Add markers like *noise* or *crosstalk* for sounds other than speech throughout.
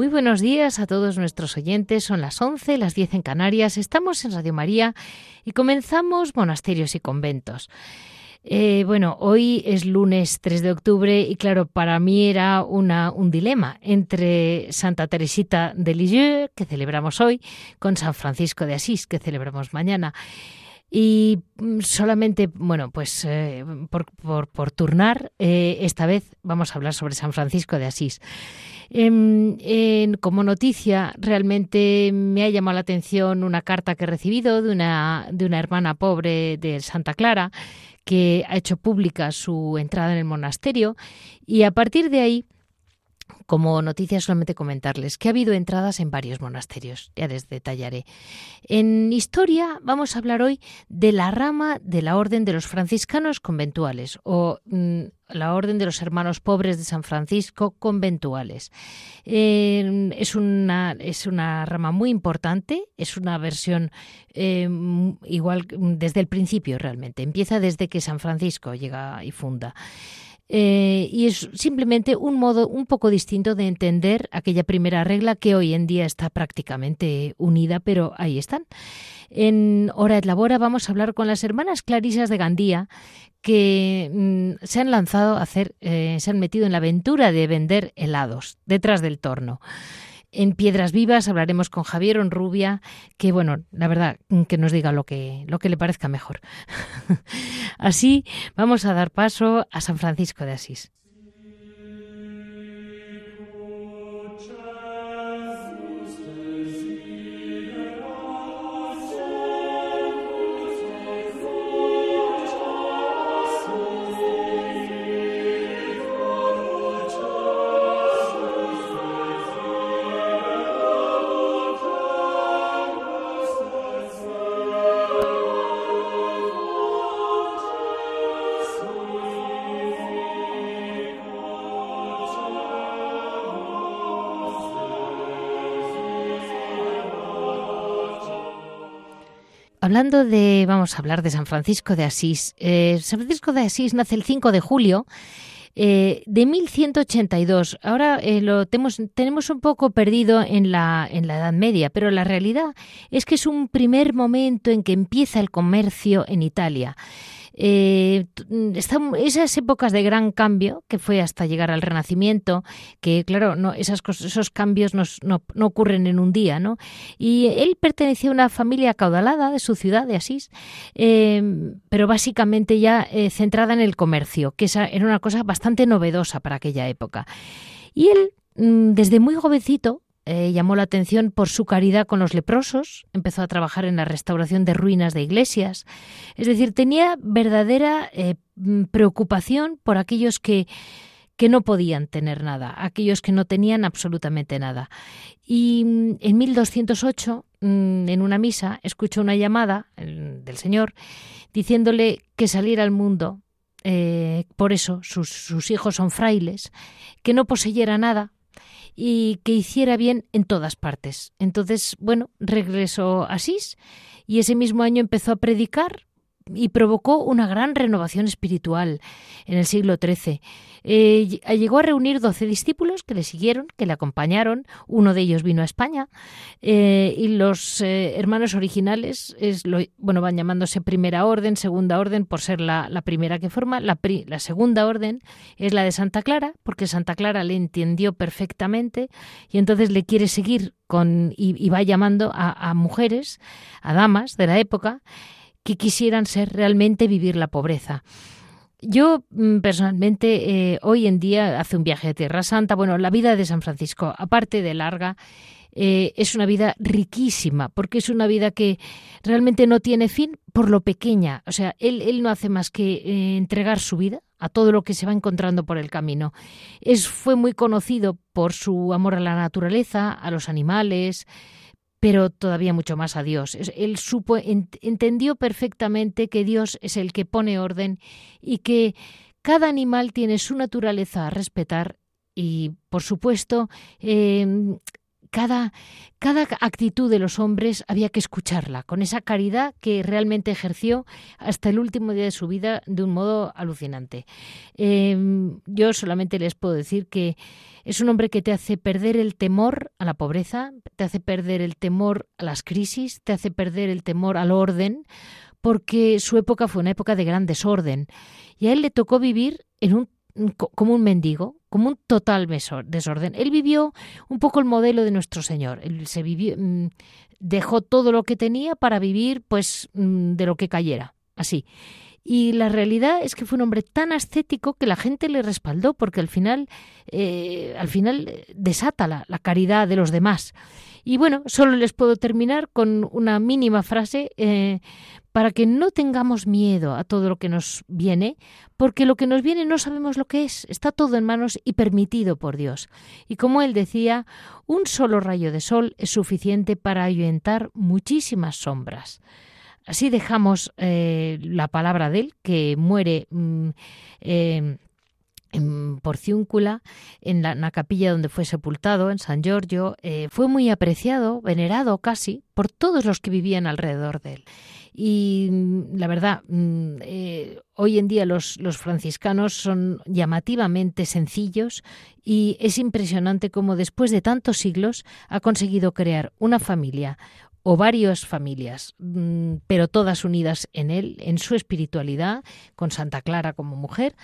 Muy buenos días a todos nuestros oyentes. Son las 11, las 10 en Canarias. Estamos en Radio María y comenzamos monasterios y conventos. Eh, bueno, hoy es lunes 3 de octubre y claro, para mí era una, un dilema entre Santa Teresita de Lisieux, que celebramos hoy, con San Francisco de Asís, que celebramos mañana. Y mm, solamente, bueno, pues eh, por, turnar, eh, esta vez vamos a hablar sobre San Francisco de Asís. Em, como noticia, realmente me ha llamado la atención una carta que he recibido de una, de una hermana pobre de Santa Clara que ha hecho pública su entrada en el monasterio y a partir de ahí como noticia solamente comentarles que ha habido entradas en varios monasterios, ya les detallaré. En historia vamos a hablar hoy de la rama de la Orden de los Franciscanos Conventuales o mm, la Orden de los Hermanos Pobres de San Francisco Conventuales. Eh, es, una, es una rama muy importante, es una versión eh, igual desde el principio realmente, empieza desde que San Francisco llega y funda. Eh, y es simplemente un modo un poco distinto de entender aquella primera regla que hoy en día está prácticamente unida, pero ahí están. En Hora et Labora vamos a hablar con las hermanas Clarisas de Gandía que mm, se han lanzado a hacer, eh, se han metido en la aventura de vender helados detrás del torno. En Piedras Vivas hablaremos con Javier Onrubia, que bueno, la verdad, que nos diga lo que, lo que le parezca mejor. *laughs* Así vamos a dar paso a San Francisco de Asís. Hablando de, vamos a hablar de San Francisco de Asís. Eh, San Francisco de Asís nace el 5 de julio eh, de 1182. Ahora eh, lo tenemos, tenemos un poco perdido en la, en la Edad Media, pero la realidad es que es un primer momento en que empieza el comercio en Italia. Eh, esas épocas de gran cambio, que fue hasta llegar al Renacimiento, que claro, no, esas esos cambios no, no, ocurren en un día, ¿no? Y él pertenecía a una familia caudalada de su ciudad, de Asís, em, pero básicamente ya eh, centrada en el comercio, que era una cosa bastante novedosa para aquella época. Y él, mm, desde muy jovencito, eh, llamó la atención por su caridad con los leprosos, empezó a trabajar en la restauración de ruinas de iglesias, es decir, tenía verdadera eh, mm, preocupación por aquellos que, que no podían tener nada, aquellos que no tenían absolutamente nada. Y mm, en 1208, mm, en una misa, escuchó una llamada del Señor diciéndole que saliera al mundo, eh, por eso sus, sus hijos son frailes, que no poseyera nada, y que hiciera bien en todas partes. Entonces, bueno, regresó a Asís y ese mismo año empezó a predicar provocó una gran renovación espiritual en el siglo XIII. Eh, llegó a reunir doce discípulos que le siguieron, que le acompañaron. Uno de ellos vino a España eh, y los eh, hermanos originales es lo, bueno, van llamándose primera orden, segunda orden, por ser la, primera que forma. La, la, segunda orden es la de Santa Clara, porque Santa Clara le entendió perfectamente y entonces le quiere seguir con, y, va llamando a mujeres, a damas de la época, que quisieran ser realmente vivir la pobreza. Yo mm, personalmente eh, hoy en día hace un viaje a Tierra Santa. Bueno, la vida de San Francisco, aparte de larga, eh, es una vida riquísima, porque es una vida que realmente no tiene fin por lo pequeña. O sea, él, él no hace más que eh, entregar su vida a todo lo que se va encontrando por el camino. Es, fue muy conocido por su amor a la naturaleza, a los animales, pero todavía mucho más a Dios. Él supo, entendió perfectamente que Dios es el que pone orden y que cada animal tiene su naturaleza a respetar y, por supuesto, em, cada, cada actitud de los hombres había que escucharla, con esa caridad que realmente ejerció hasta el último día de su vida de un modo alucinante. Em, yo solamente les puedo decir que es un hombre que te hace perder el temor a la pobreza, te hace perder el temor a las crisis, te hace perder el temor al orden, porque su época fue una época de gran desorden. Y a él le tocó vivir un como un mendigo, como un total desorden. Él vivió un poco el modelo de nuestro Señor. Él se vivió, mm, dejó todo lo que tenía para vivir, pues, mm, de lo que cayera, así. Y la realidad es que fue un hombre tan ascético que la gente le respaldó, porque al final, eh, al final desata la, caridad de los demás. Y bueno, solo les puedo terminar con una mínima frase eh, para que no tengamos miedo a todo lo que nos viene, porque lo que nos viene no sabemos lo que es, está todo en manos y permitido por Dios. Y como él decía, un solo rayo de sol es suficiente para ahuyentar muchísimas sombras. Así dejamos eh, la palabra de él, que muere mm, em, en Porciúncula, en la, capilla donde fue sepultado, en San Giorgio, eh, fue muy apreciado, venerado casi, por todos los que vivían alrededor de él. Y mm, la verdad, mm, eh, hoy en día los, los, franciscanos son llamativamente sencillos y es impresionante cómo después de tantos siglos ha conseguido crear una familia, o varias familias, mm, pero todas unidas en él, en su espiritualidad, con Santa Clara como mujer,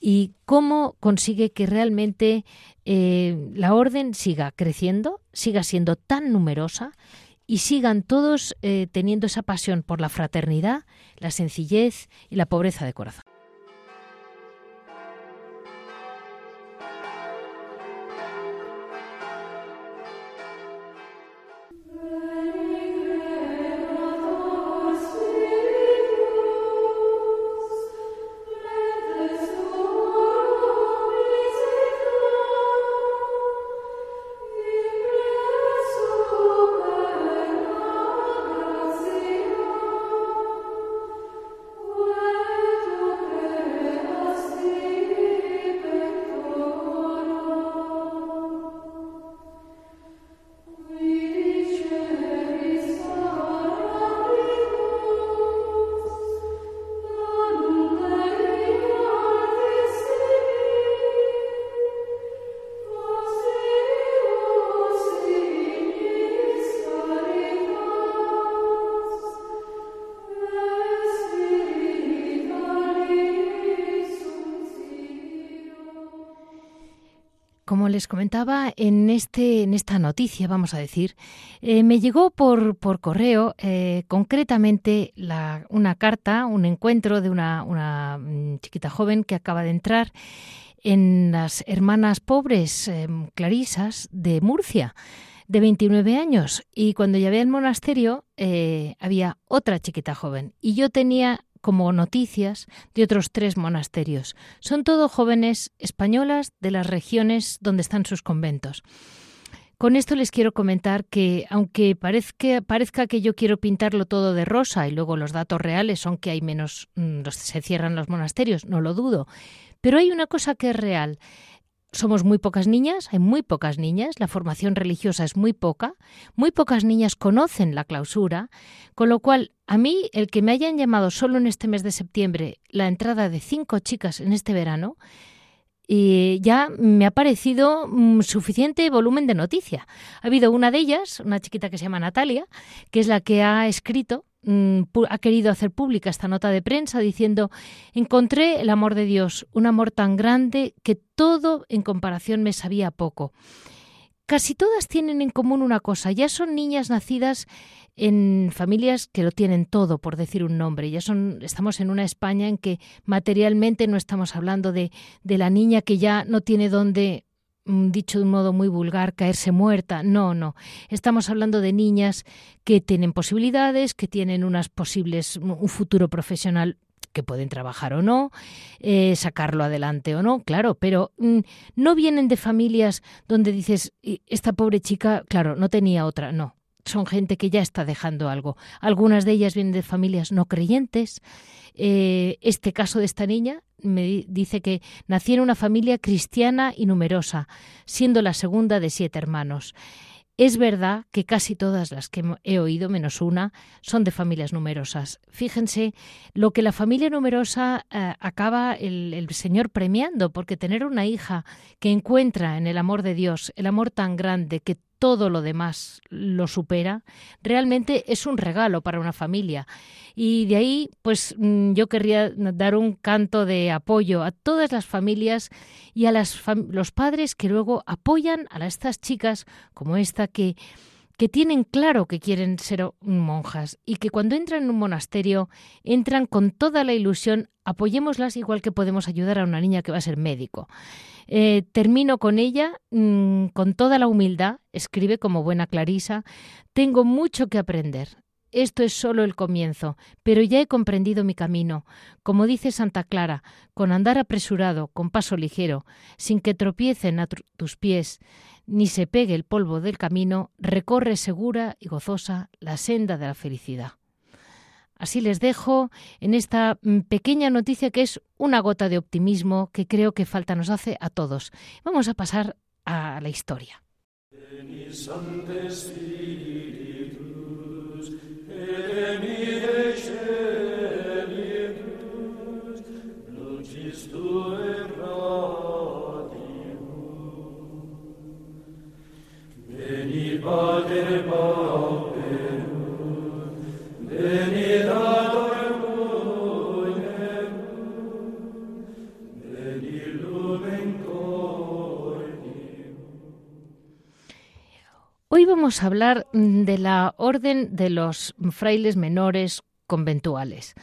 y cómo consigue que realmente eh, la orden siga creciendo, siga siendo tan numerosa y sigan todos eh, teniendo esa pasión por la fraternidad, la sencillez y la pobreza de corazón. Les comentaba en, este, en esta noticia, vamos a decir, eh, me llegó por, por correo eh, concretamente una carta, un encuentro de una, una, mm, chiquita joven que acaba de entrar en las Hermanas Pobres em, Clarisas de Murcia de 29 años. Y cuando llegué al monasterio eh, había otra chiquita joven. Y yo tenía como noticias de otros tres monasterios. Son todo jóvenes españolas de las regiones donde están sus conventos. Con esto les quiero comentar que, aunque parezca, parezca, que yo quiero pintarlo todo de rosa y luego los datos reales son que hay menos, mm, se cierran los monasterios, no lo dudo, pero hay una cosa que es real. Somos muy pocas niñas, hay muy pocas niñas, la formación religiosa es muy poca, muy pocas niñas conocen la clausura, con lo cual a mí el que me hayan llamado solo en este mes de septiembre la entrada de cinco chicas en este verano, y ya me ha parecido mm, suficiente volumen de noticia. Ha habido una de ellas, una chiquita que se llama Natalia, que es la que ha escrito ha querido hacer pública esta nota de prensa diciendo encontré el amor de Dios, un amor tan grande que todo en comparación me sabía poco. Casi todas tienen en común una cosa, ya son niñas nacidas en familias que lo tienen todo, por decir un nombre. Ya son, estamos en una España en que materialmente no estamos hablando de, de la niña que ya no tiene dónde Mm, dicho de un modo muy vulgar, caerse muerta. No, no. Estamos hablando de niñas que tienen posibilidades, que tienen unas posibles, un futuro profesional que pueden trabajar o no, eh, sacarlo adelante o no, claro, pero mm, no vienen de familias donde dices, esta pobre chica, claro, no tenía otra, no. Son gente que ya está dejando algo. Algunas de ellas vienen de familias no creyentes. Eh, este caso de esta niña me dice que nació en una familia cristiana y numerosa, siendo la segunda de siete hermanos. Es verdad que casi todas las que he oído, menos una, son de familias numerosas. Fíjense lo que la familia numerosa eh, acaba el, el, Señor premiando, porque tener una hija que encuentra en el amor de Dios, el amor tan grande que todo lo demás lo supera, realmente es un regalo para una familia. Y de ahí, pues mm, yo querría dar un canto de apoyo a todas las familias y a los padres que luego apoyan a estas chicas como esta que que tienen claro que quieren ser monjas y que cuando entran en un monasterio entran con toda la ilusión, apoyémoslas igual que podemos ayudar a una niña que va a ser médico. Eh, termino con ella mm, con toda la humildad, escribe como buena Clarisa, tengo mucho que aprender. Esto es solo el comienzo, pero ya he comprendido mi camino. Como dice Santa Clara, con andar apresurado, con paso ligero, sin que tropiecen a tus pies, ni se pegue el polvo del camino, recorre segura y gozosa la senda de la felicidad. Así les dejo en esta mm, pequeña noticia que es una gota de optimismo que creo que falta nos hace a todos. Vamos a pasar a la historia. Veni, Pater Pauperum, veni, Dom. Hoy vamos a hablar de la orden de los frailes menores conventuales.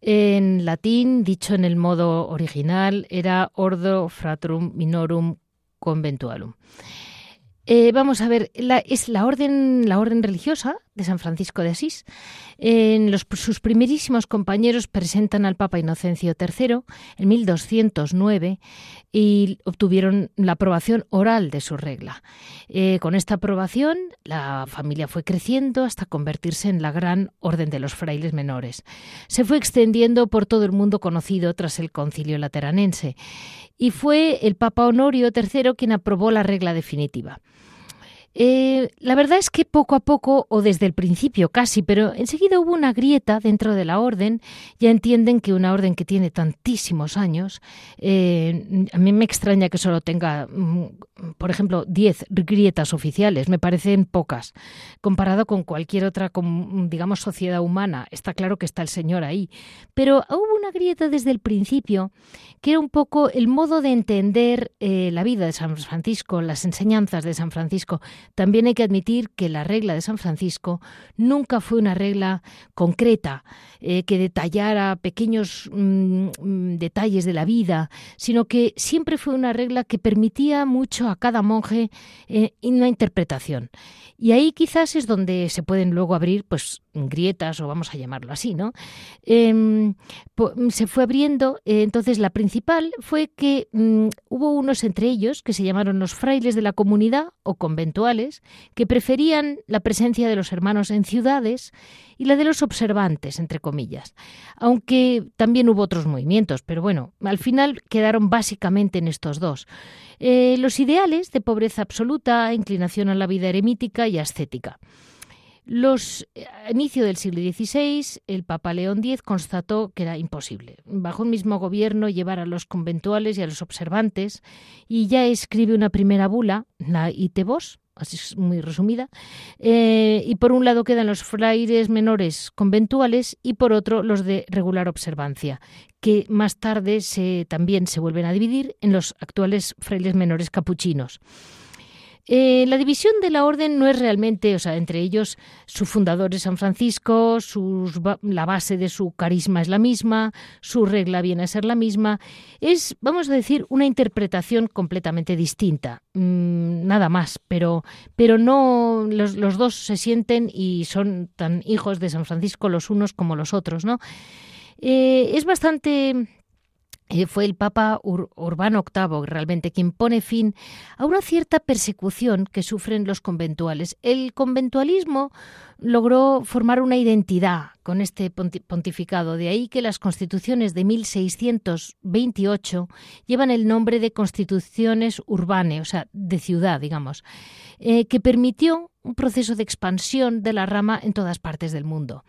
En latín, dicho en el modo original, era Ordo Fratrum Minorum Conventualum. Eh, vamos a ver, es la orden, la orden religiosa de San Francisco de Asís. Sus primerísimos compañeros presentan al Papa Inocencio III en 1209 y obtuvieron la aprobación oral de su regla. Eh, con esta aprobación, la familia fue creciendo hasta convertirse en la gran orden de los frailes menores. Se fue extendiendo por todo el mundo conocido tras el concilio lateranense y fue el Papa Honorio III quien aprobó la regla definitiva. Eh, la verdad es que poco a poco, o desde el principio casi, pero enseguida hubo una grieta dentro de la orden. Ya entienden que una orden que tiene tantísimos años, eh, a mí me extraña que solo tenga, mm, por ejemplo, 10 grietas oficiales, me parecen pocas. Comparado con cualquier otra, digamos, sociedad humana, está claro que está el Señor ahí. Pero hubo una grieta desde el principio, que era un poco el modo de entender eh, la vida de San Francisco, las enseñanzas de San Francisco también hay que admitir que la regla de San Francisco nunca fue una regla concreta eh, que detallara pequeños mm, mm, detalles de la vida, sino que siempre fue una regla que permitía mucho a cada monje eh, una interpretación. Y ahí quizás es donde se pueden luego abrir pues grietas o vamos a llamarlo así, ¿no? Em, se fue abriendo, eh, entonces la principal fue que mm, hubo unos entre ellos que se llamaron los frailes de la comunidad o conventuales que preferían la presencia de los hermanos en ciudades y la de los observantes, entre comillas, aunque también hubo otros movimientos, pero bueno, al final quedaron básicamente en estos dos. Eh, los ideales de pobreza absoluta, inclinación a la vida eremítica y ascética. Los, a eh, inicio del siglo XVI, el Papa León X constató que era imposible, bajo un mismo gobierno, llevar a los conventuales y a los observantes, y ya escribe una primera bula, la Itebos, así es muy resumida, eh, y por un lado quedan los frailes menores conventuales y por otro los de regular observancia, que más tarde se, también se vuelven a dividir en los actuales frailes menores capuchinos. Eh, la división de la orden no es realmente, o sea, entre ellos su fundador es San Francisco, sus, la base de su carisma es la misma, su regla viene a ser la misma. Es, vamos a decir, una interpretación completamente distinta, mm, nada más, pero, pero no, los, dos se sienten y son tan hijos de San Francisco los unos como los otros, ¿no? Eh, es bastante fue el Papa Urbano VIII realmente quien pone fin a una cierta persecución que sufren los conventuales. El conventualismo logró formar una identidad con este pontificado, de ahí que las constituciones de 1628 llevan el nombre de constituciones urbanas, o sea, de ciudad, digamos, eh, que permitió un proceso de expansión de la rama en todas partes del mundo.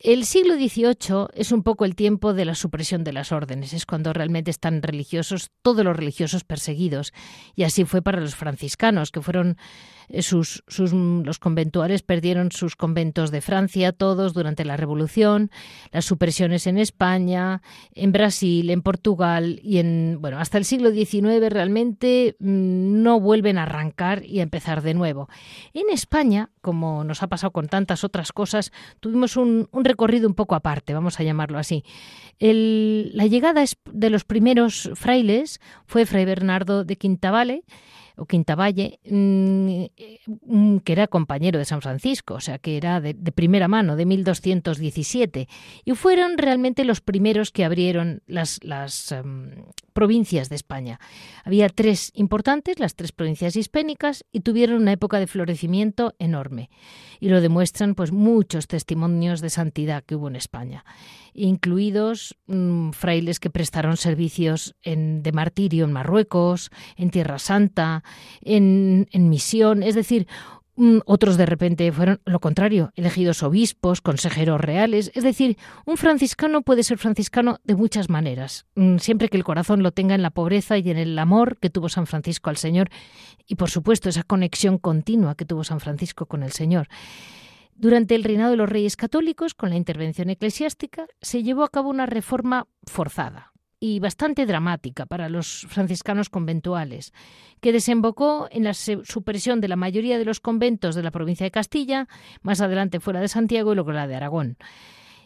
El siglo XVIII es un poco el tiempo de la supresión de las órdenes, es cuando realmente están religiosos, todos los religiosos perseguidos. Y así fue para los franciscanos, que fueron eh, sus, los conventuales perdieron sus conventos de Francia, todos durante la Revolución, las supresiones en España, en Brasil, en Portugal y en, bueno, hasta el siglo XIX realmente mm, no vuelven a arrancar y a empezar de nuevo. En España, como nos ha pasado con tantas otras cosas, tuvimos un, recorrido un poco aparte, vamos a llamarlo así. la llegada de los primeros frailes fue Fray Bernardo de Quintavalle, o Quintavalle, mm, mm, que era compañero de San Francisco, o sea, que era de, primera mano, de 1217, y fueron realmente los primeros que abrieron las, las em, provincias de España. Había tres importantes, las tres provincias hispánicas, y tuvieron una época de florecimiento enorme. Y lo demuestran pues muchos testimonios de santidad que hubo en España, incluidos mm, frailes que prestaron servicios en, de martirio en Marruecos, en Tierra Santa, en, misión, es decir, Mm, otros de repente fueron lo contrario, elegidos obispos, consejeros reales. Es decir, un franciscano puede ser franciscano de muchas maneras, mm, siempre que el corazón lo tenga en la pobreza y en el amor que tuvo San Francisco al Señor y, por supuesto, esa conexión continua que tuvo San Francisco con el Señor. Durante el reinado de los reyes católicos, con la intervención eclesiástica, se llevó a cabo una reforma forzada, y bastante dramática para los franciscanos conventuales, que desembocó en la supresión de la mayoría de los conventos de la provincia de Castilla, más adelante fuera de Santiago y luego la de Aragón.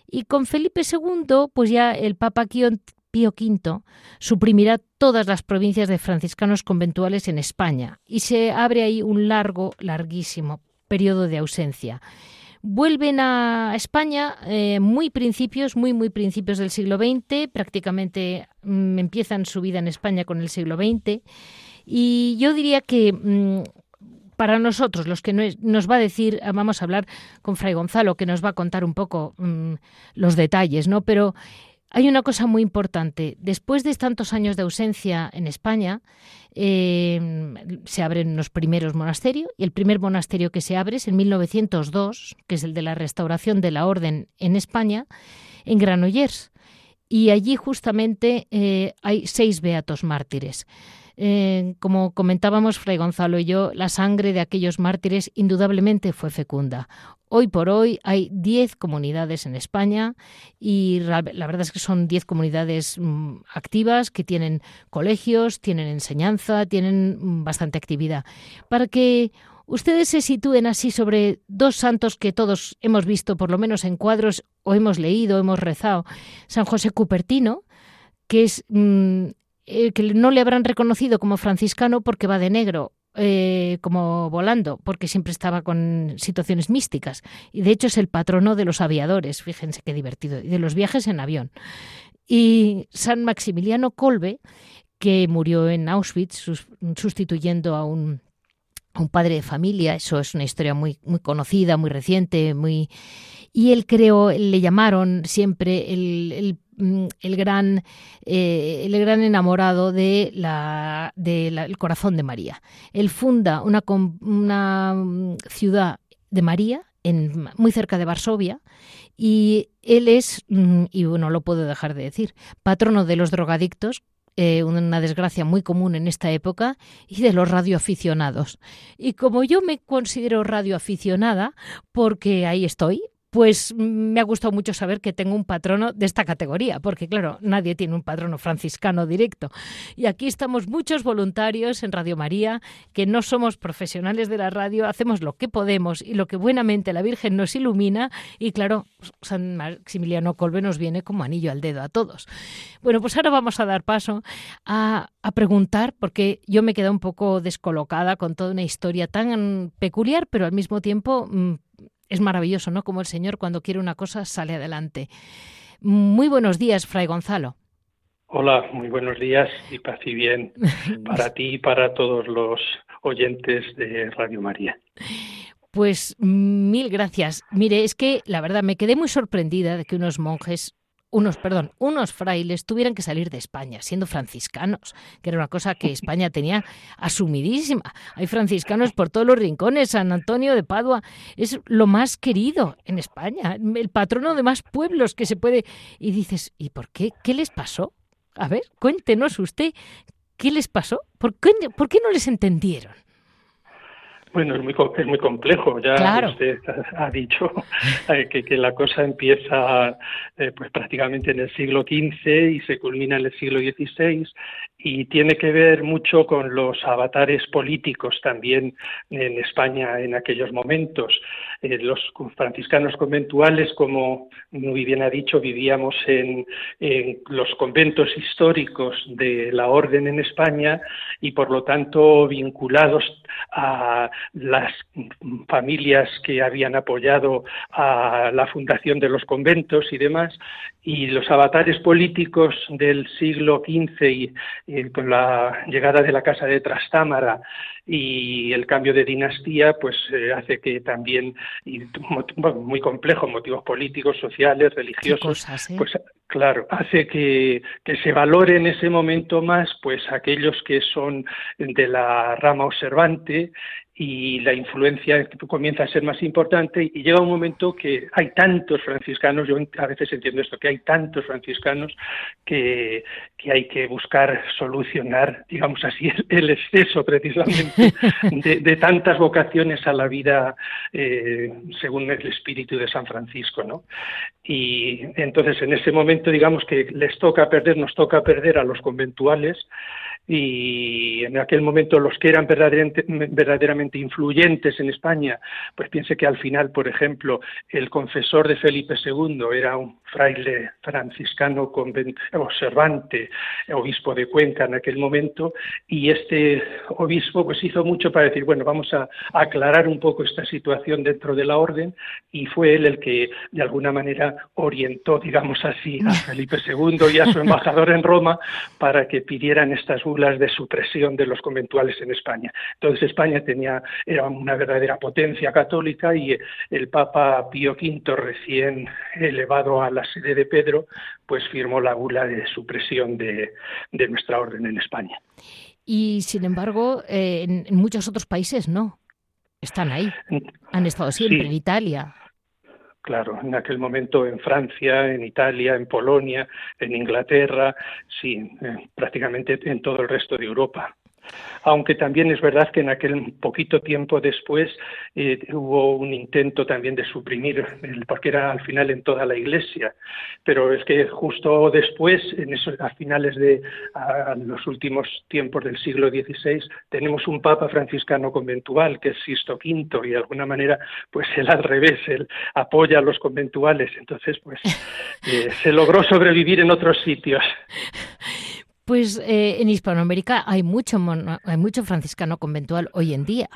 Y con Felipe II, pues ya el Papa Pío V suprimirá todas las provincias de franciscanos conventuales en España y se abre ahí un largo, larguísimo periodo de ausencia. Vuelven a España eh, muy principios, muy, muy principios del siglo XX, prácticamente mm, empiezan su vida en España con el siglo XX. Y yo diría que mm, para nosotros, los que nos va a decir, vamos a hablar con Fray Gonzalo, que nos va a contar un poco mm, los detalles, ¿no? Pero hay una cosa muy importante. Después de tantos años de ausencia en España, em, se abren los primeros monasterios y el primer monasterio que se abre es en 1902, que es el de la restauración de la orden en España, en Granollers. Y allí justamente eh, hay seis beatos mártires. Eh, como comentábamos Fray Gonzalo y yo, la sangre de aquellos mártires indudablemente fue fecunda. Hoy por hoy hay 10 comunidades en España y la, verdad es que son 10 comunidades mm, activas que tienen colegios, tienen enseñanza, tienen mm, bastante actividad. Para que ustedes se sitúen así sobre dos santos que todos hemos visto, por lo menos en cuadros, o hemos leído, hemos rezado. San José Cupertino, que es mm, eh, que no le habrán reconocido como franciscano porque va de negro, eh, como volando, porque siempre estaba con situaciones místicas. Y de hecho es el patrono de los aviadores, fíjense qué divertido, y de los viajes en avión. Y San Maximiliano Kolbe, que murió en Auschwitz sustituyendo a un padre de familia, eso es una historia muy, conocida, muy reciente, muy y él creó, le llamaron siempre el, el, mm, gran, eh, el gran enamorado de la, del corazón de María. Él funda una, una mm, ciudad de María, muy cerca de Varsovia, y él es, mm, y no lo puedo dejar de decir, patrono de los drogadictos, eh, una desgracia muy común en esta época, y de los radioaficionados. Y como yo me considero radioaficionada, porque ahí estoy, pues me ha gustado mucho saber que tengo un patrono de esta categoría, porque claro, nadie tiene un patrono franciscano directo. Y aquí estamos muchos voluntarios en Radio María, que no somos profesionales de la radio, hacemos lo que podemos y lo que buenamente la Virgen nos ilumina, y claro, San Maximiliano Colbe nos viene como anillo al dedo a todos. Bueno, pues ahora vamos a dar paso a, a preguntar, porque yo me quedé un poco descolocada con toda una historia tan peculiar, pero al mismo tiempo mm, es maravilloso, ¿no? Como el Señor cuando quiere una cosa sale adelante. Muy buenos días, Fray Gonzalo. Hola, muy buenos días y paz y bien *laughs* para ti y para todos los oyentes de Radio María. Pues mil gracias. Mire, es que la verdad me quedé muy sorprendida de que unos monjes unos, perdón, unos frailes tuvieran que salir de España, siendo franciscanos, que era una cosa que *laughs* España tenía asumidísima. Hay franciscanos por todos los rincones, San Antonio de Padua es lo más querido en España, el patrono de más pueblos que se puede. Y dices, ¿y por qué? ¿Qué les pasó? A ver, cuéntenos usted, ¿qué les pasó? ¿Por qué, por qué no les entendieron? Bueno, es muy, es muy complejo. Ya usted ha dicho eh, que, que, la cosa empieza eh, pues prácticamente en el siglo XV y se culmina en el siglo XVI y tiene que ver mucho con los avatares políticos también en España en aquellos momentos. Eh, los franciscanos conventuales, como muy bien ha dicho, vivíamos en, los conventos históricos de la orden en España y por lo tanto vinculados a las familias que habían apoyado a la fundación de los conventos y demás, y los avatares políticos del siglo XV y, con la llegada de la Casa de Trastámara y el cambio de dinastía, pues eh, hace que también, y, muy complejo, motivos políticos, sociales, religiosos, ¿eh? pues claro, hace que, que se valore en ese momento más pues aquellos que son de la rama observante y la influencia comienza a ser más importante y llega un momento que hay tantos franciscanos, yo a veces entiendo esto, que hay tantos franciscanos que, hay que buscar solucionar, digamos así, *laughs* el, exceso precisamente de, tantas vocaciones a la vida eh, según el espíritu de San Francisco, ¿no? Y entonces en ese momento digamos que les toca perder, nos toca perder a los conventuales y en aquel momento los que eran verdaderamente, influyentes en España, pues piense que al final, por ejemplo, el confesor de Felipe II era un fraile franciscano observante, obispo de Cuenca en aquel momento, y este obispo pues hizo mucho para decir, bueno, vamos a aclarar un poco esta situación dentro de la orden, y fue él el que de alguna manera orientó, digamos así, a Felipe II y a su embajador en Roma para que pidieran estas de supresión de los conventuales en España. Entonces España tenía, era una verdadera potencia católica y el Papa Pío V, recién elevado a la sede de Pedro, pues firmó la bula de supresión de, nuestra orden en España. Y sin embargo, eh, en, muchos otros países no. Están ahí. Han estado siempre en Italia. Claro, en aquel momento en Francia, en Italia, en Polonia, en Inglaterra, sí, eh, prácticamente en todo el resto de Europa aunque también es verdad que en aquel poquito tiempo después eh, hubo un intento también de suprimir, porque era al final en toda la Iglesia, pero es que justo después, en esos, a finales de los últimos tiempos del siglo XVI, tenemos un Papa franciscano conventual, que es Sisto V, y de alguna manera, pues él al revés, él apoya a los conventuales, entonces, pues *laughs* eh, se logró sobrevivir en otros sitios. *laughs* Pues eh, en Hispanoamérica hay mucho, hay mucho franciscano conventual hoy en día.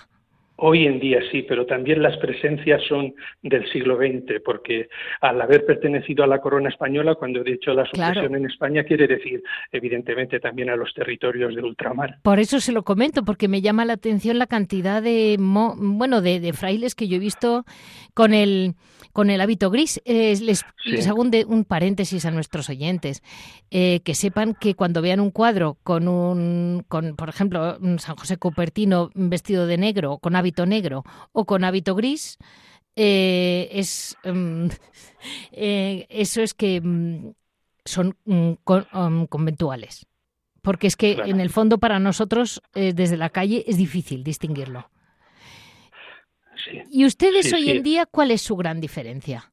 Hoy en día sí, pero también las presencias son del siglo XX, porque al haber pertenecido a la corona española, cuando he dicho la sucesión en España, quiere decir, evidentemente, también a los territorios de ultramar. Por eso se lo comento, porque me llama la atención la cantidad de, bueno, de, frailes que yo he visto con el con el hábito gris. Eh, les, hago un, paréntesis a nuestros oyentes, eh, que sepan que cuando vean un cuadro con un, con, por ejemplo, San José Cupertino vestido de negro, con hábito negro o con hábito gris, eh, es mm, *laughs* eso es que mm, son um, conventuales. Porque es que en el fondo para nosotros desde la calle es difícil distinguirlo. ¿Y ustedes hoy en día cuál es su gran diferencia?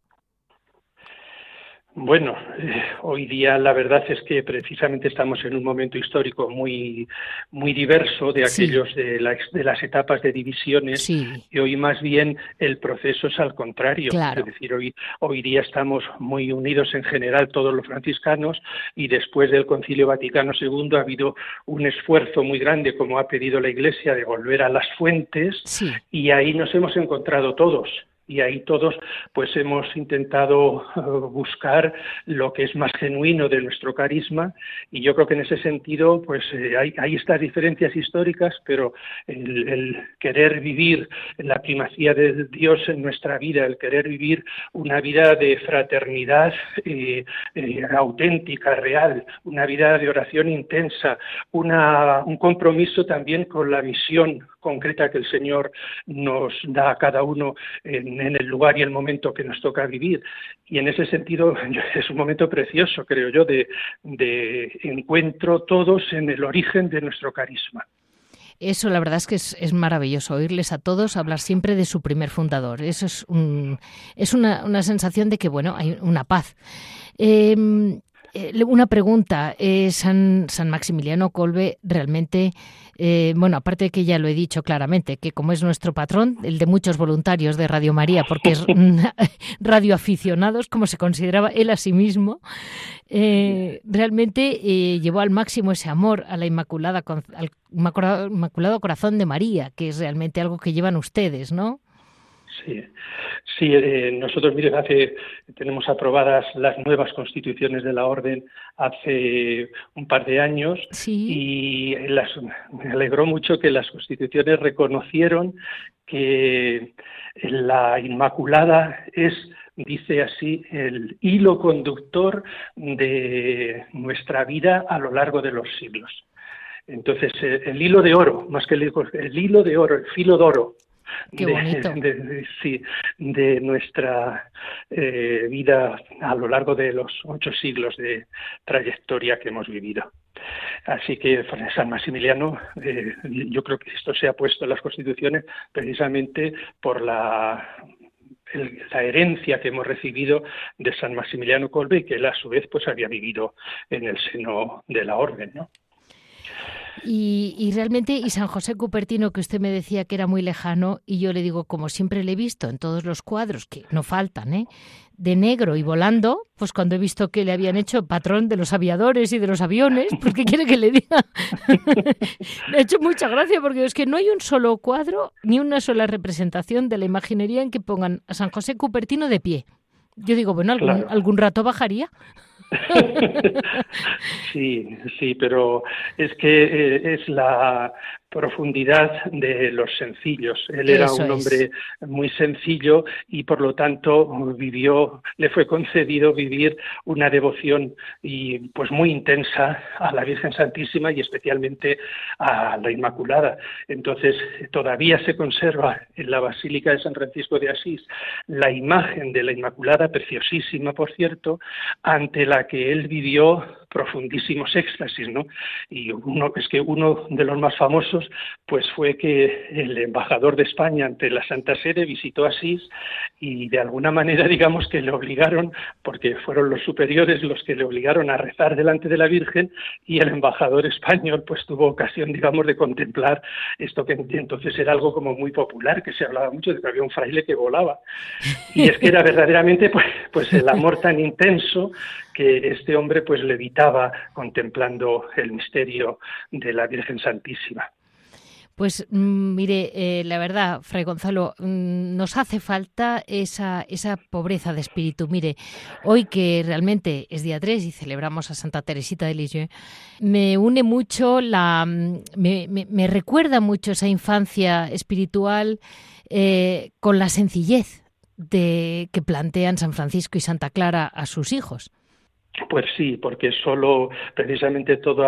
Bueno, eh, hoy día la verdad es que precisamente estamos en un momento histórico muy, muy diverso de aquellos de, de, las etapas de divisiones y hoy más bien el proceso es al contrario. Es decir, hoy, hoy día estamos muy unidos en general todos los franciscanos y después del Concilio Vaticano II ha habido un esfuerzo muy grande, como ha pedido la Iglesia, de volver a las fuentes y ahí nos hemos encontrado todos y ahí todos pues hemos intentado eh, buscar lo que es más genuino de nuestro carisma. Y yo creo que en ese sentido pues eh, hay, estas diferencias históricas pero el, querer vivir la primacía de Dios en nuestra vida el querer vivir una vida de fraternidad eh, auténtica real una vida de oración intensa una, un compromiso también con la visión concreta que el Señor nos da a cada uno en, el lugar y el momento que nos toca vivir. Y en ese sentido *laughs* es un momento precioso, creo yo, de, encuentro todos en el origen de nuestro carisma. Eso la verdad es que es, maravilloso oírles a todos hablar siempre de su primer fundador. Eso es, un, es una, sensación de que, bueno, hay una paz. Em, eh, una pregunta. Eh, San, San Maximiliano Colbe realmente eh, bueno, aparte de que ya lo he dicho claramente, que como es nuestro patrón, el de muchos voluntarios de Radio María, porque es *laughs* *laughs* radioaficionados, como se consideraba él a sí mismo, eh, realmente llevó al máximo ese amor a la Inmaculada, al Inmaculado Corazón de María, que es realmente algo que llevan ustedes, ¿no? Sí, sí eh, nosotros, miren, hace, tenemos aprobadas las nuevas constituciones de la Orden hace un par de años y las, me alegró mucho que las constituciones reconocieron que la Inmaculada es, dice así, el hilo conductor de nuestra vida a lo largo de los siglos. Entonces, el hilo de oro, más que el, el hilo de oro, el filo de oro, *laughs* de, sí, de nuestra eh, vida a lo largo de los ocho siglos de trayectoria que hemos vivido. Así que San Maximiliano, eh, yo creo que esto se ha puesto en las constituciones precisamente por la la herencia que hemos recibido de San Maximiliano Kolbe, que él a su vez pues había vivido en el seno de la orden, ¿no? Y, realmente, y San José Cupertino, que usted me decía que era muy lejano, y yo le digo, como siempre le he visto en todos los cuadros, que no faltan, ¿eh? de negro y volando, pues cuando he visto que le habían hecho patrón de los aviadores y de los aviones, pues ¿qué quiere que le diga? *laughs* me ha hecho mucha gracia porque es que no hay un solo cuadro ni una sola representación de la imaginería en que pongan a San José Cupertino de pie. Yo digo, bueno, algún, algún rato bajaría. *laughs* sí, sí, pero es que eh, es la profundidad de los sencillos. Él era un hombre muy sencillo y por lo tanto vivió, le fue concedido vivir una devoción y pues muy intensa a la Virgen Santísima y especialmente a la Inmaculada. Entonces todavía se conserva en la Basílica de San Francisco de Asís la imagen de la Inmaculada, preciosísima por cierto, ante la que él vivió profundísimos éxtasis, ¿no? Y uno es que uno de los más famosos pues fue que el embajador de España ante la Santa Sede visitó Asís y de alguna manera *laughs* digamos que le obligaron porque fueron los superiores los que le obligaron a rezar delante de la Virgen y el embajador español pues tuvo ocasión digamos de contemplar esto que entonces era algo como muy popular que se hablaba mucho de que había un fraile que volaba y es que era *laughs* verdaderamente pues pues el amor tan intenso que este hombre pues levitaba contemplando el misterio de la Virgen Santísima. Pues mm, mire, eh, la verdad, Fray Gonzalo, mm, nos hace falta esa, esa pobreza de espíritu. Mire, hoy que realmente es día 3 y celebramos a Santa Teresita de Lisieux, me une mucho la. Mm, me, me, recuerda mucho esa infancia espiritual eh, con la sencillez de que plantean San Francisco y Santa Clara a sus hijos. Pues sí, porque solo precisamente todo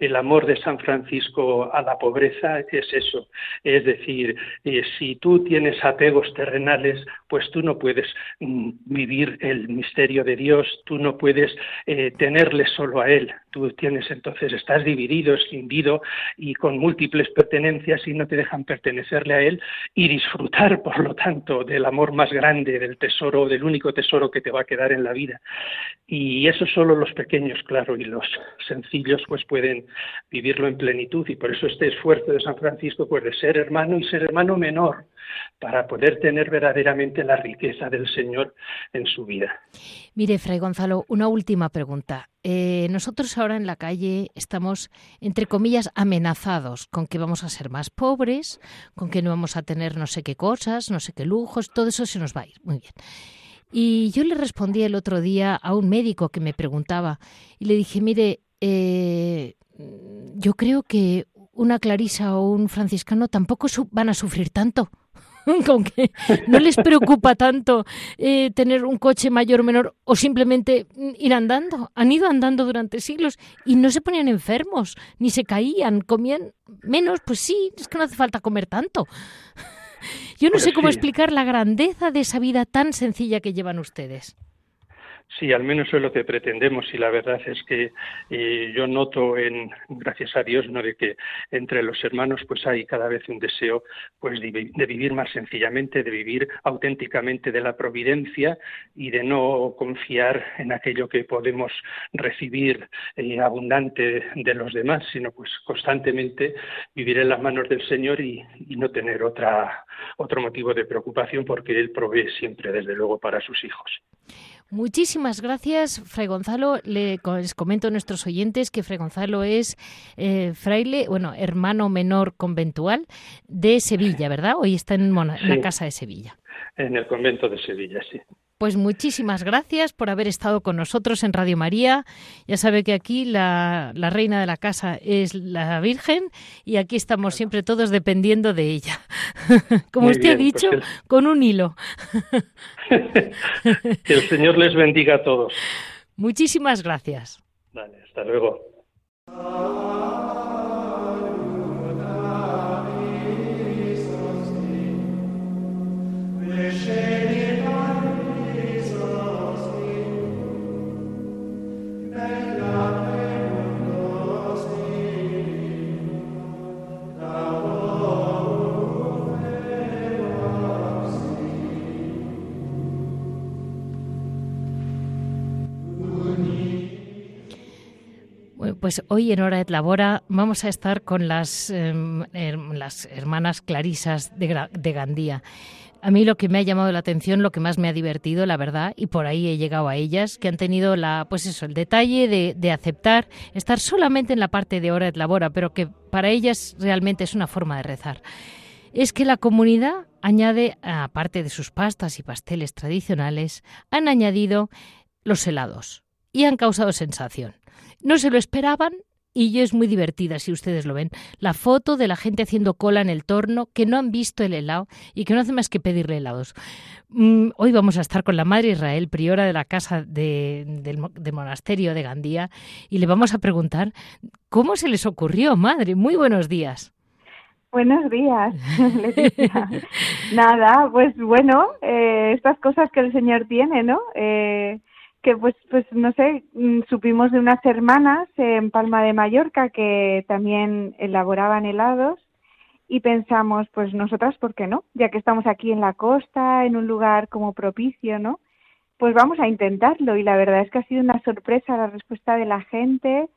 el amor de San Francisco a la pobreza es eso. Es decir, eh, si tú tienes apegos terrenales, pues tú no puedes mm, vivir el misterio de Dios, tú no puedes eh, tenerle solo a Él. Tú tienes entonces, estás dividido, escindido y con múltiples pertenencias y no te dejan pertenecerle a Él y disfrutar, *laughs* por lo tanto, del amor más grande, del tesoro, del único tesoro que te va a quedar en la vida. Y eso solo los pequeños, claro, y los sencillos pues pueden vivirlo en plenitud y por eso este esfuerzo de San Francisco pues de ser hermano y ser hermano menor para poder tener verdaderamente la riqueza del Señor en su vida. Mire, Fray Gonzalo, una última pregunta. Eh, nosotros ahora en la calle estamos, entre comillas, amenazados con que vamos a ser más pobres, con que no vamos a tener no sé qué cosas, no sé qué lujos, todo eso se nos va a ir. Muy bien. Y yo le respondí el otro día a un médico que me preguntaba y le dije, mire, eh, yo creo que una clarisa o un franciscano tampoco van a sufrir tanto. *laughs* con no les preocupa tanto eh, tener un coche mayor o menor o simplemente ir andando. Han ido andando durante siglos y no se ponían enfermos, ni se caían, comían menos, pues sí, es que no hace falta comer tanto. Yo no pues sé cómo explicar la grandeza de esa vida tan sencilla que llevan ustedes. Sí, al menos eso es lo que pretendemos y la verdad es que yo noto, en, gracias a Dios, ¿no? de que entre los hermanos pues hay cada vez un deseo pues de, vivir más sencillamente, de vivir auténticamente de la providencia y de no confiar en aquello que podemos recibir eh, abundante de los demás, sino pues constantemente vivir en las manos del Señor y, y no tener otra, otro motivo de preocupación porque Él provee siempre, desde luego, para sus hijos. Muchísimas gracias, Fray Gonzalo. les comento a nuestros oyentes que Fray Gonzalo es eh, fraile, bueno, hermano menor conventual de Sevilla, *laughs* ¿verdad? Hoy está en, en la casa de Sevilla. En el convento de Sevilla, sí. Pues muchísimas gracias por haber estado con nosotros en Radio María. Ya sabe que aquí la, reina de la casa es la Virgen y aquí estamos siempre todos dependiendo de ella. *laughs* Como usted ha pues dicho, con un hilo. *laughs* que el Señor les bendiga a todos. *laughs* Muchísimas gracias. Vale, hasta luego. Pues hoy en Hora de Labora vamos a estar con las, em, las hermanas clarisas de, Gandía. A mí lo que me ha llamado la atención, lo que más me ha divertido, la verdad, y por ahí he llegado a ellas, que han tenido la, pues eso, el detalle de, de aceptar estar solamente en la parte de hora de labora, pero que para ellas realmente es una forma de rezar. Es que la comunidad añade, aparte de sus pastas y pasteles tradicionales, han añadido los helados y han causado sensación. No se lo esperaban y es muy divertida si ustedes lo ven. La foto de la gente haciendo cola en el torno, que no han visto el helado y que no hace más que pedirle helados. Mm, hoy vamos a estar con la Madre Israel, priora de la casa del, monasterio de Gandía, y le vamos a preguntar cómo se les ocurrió, Madre. Muy buenos días. Buenos días, *laughs* Nada, pues bueno, eh, estas cosas que el Señor tiene, ¿no? Eh, que pues, pues no sé, mm, supimos de unas hermanas en Palma de Mallorca que también elaboraban helados y pensamos, pues nosotras, ¿por qué no? Ya que estamos aquí en la costa, en un lugar como propicio, ¿no? Pues vamos a intentarlo y la verdad es que ha sido una sorpresa la respuesta de la gente.